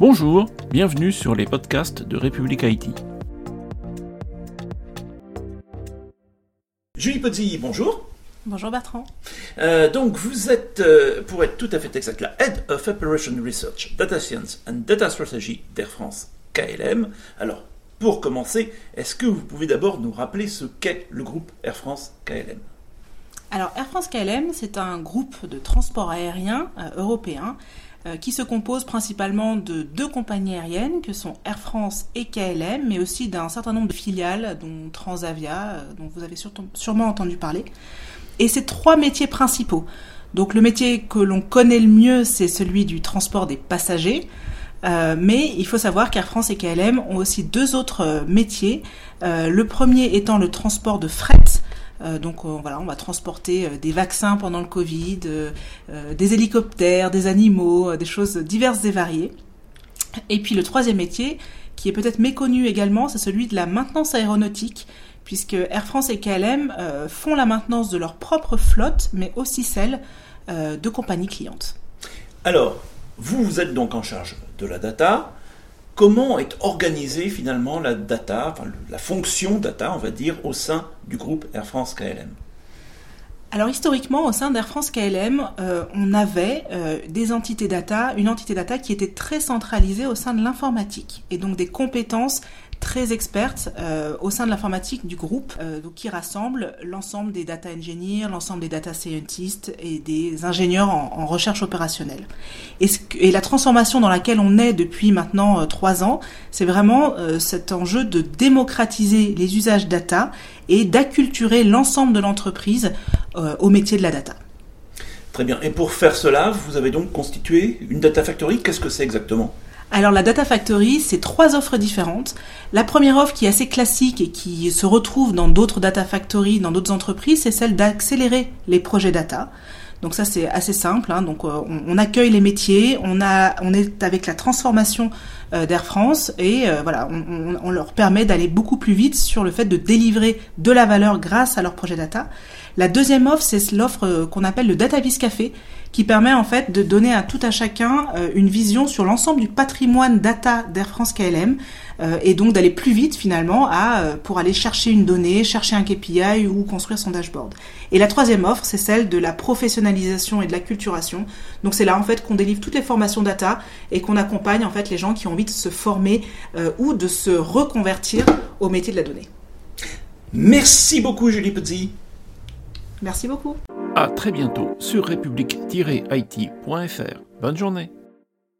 Bonjour, bienvenue sur les podcasts de République Haïti. Julie Pozzi, bonjour. Bonjour Bertrand. Euh, donc vous êtes, euh, pour être tout à fait exact, la Head of Operation Research, Data Science and Data Strategy d'Air France KLM. Alors, pour commencer, est-ce que vous pouvez d'abord nous rappeler ce qu'est le groupe Air France KLM Alors Air France KLM, c'est un groupe de transport aérien euh, européen euh, qui se compose principalement de deux compagnies aériennes que sont Air France et KLM, mais aussi d'un certain nombre de filiales, dont Transavia, euh, dont vous avez sûrement entendu parler. Et ces trois métiers principaux. Donc le métier que l'on connaît le mieux, c'est celui du transport des passagers. Euh, mais il faut savoir qu'Air France et KLM ont aussi deux autres métiers. le premier étant le transport de fret, euh, donc euh, voilà, on va transporter euh, des vaccins pendant le Covid, des hélicoptères, des animaux, des choses diverses et variées. Et puis le troisième métier, qui est peut-être méconnu également, c'est celui de la maintenance aéronautique, puisque Air France et KLM font la maintenance de leur propre flotte, mais aussi celle de compagnies clientes. Alors, vous, vous êtes donc en charge de la data comment est organisée finalement la data, la fonction data, on va dire, au sein du groupe Air France KLM alors historiquement, au sein d'Air France KLM, euh, on avait euh, des entités data, une entité data qui était très centralisée au sein de l'informatique et donc des compétences très expertes euh, au sein de l'informatique du groupe, euh, donc qui rassemble l'ensemble des data engineers, l'ensemble des data scientists et des ingénieurs en, recherche opérationnelle. Et, la transformation dans laquelle on est depuis maintenant euh, trois ans, c'est vraiment cet enjeu de démocratiser les usages data et d'acculturer l'ensemble de l'entreprise au métier de la data. Très bien. Et pour faire cela, vous avez donc constitué une data factory. Qu'est-ce que c'est exactement? Alors la Data Factory, c'est trois offres différentes. La première offre qui est assez classique et qui se retrouve dans d'autres Data Factory, dans d'autres entreprises, c'est celle d'accélérer les projets data. Donc ça c'est assez simple. Hein. Donc euh, on, accueille les métiers, on a, on est avec la transformation euh, d'Air France et euh, voilà, on, on, leur permet d'aller beaucoup plus vite sur le fait de délivrer de la valeur grâce à leur projet data. La deuxième offre, c'est l'offre qu'on appelle le DataVis Café, qui permet en fait de donner à tout à chacun une vision sur l'ensemble du patrimoine data d'Air France KLM et donc d'aller plus vite finalement à, pour aller chercher une donnée, chercher un KPI ou construire son dashboard. Et la troisième offre, c'est celle de la professionnalisation et de la culturation. Donc c'est là en fait qu'on délivre toutes les formations data et qu'on accompagne en fait les gens qui ont envie de se former ou de se reconvertir au métier de la donnée. Merci beaucoup Julie Petit. Merci beaucoup. À très bientôt sur république-it.fr. Bonne journée.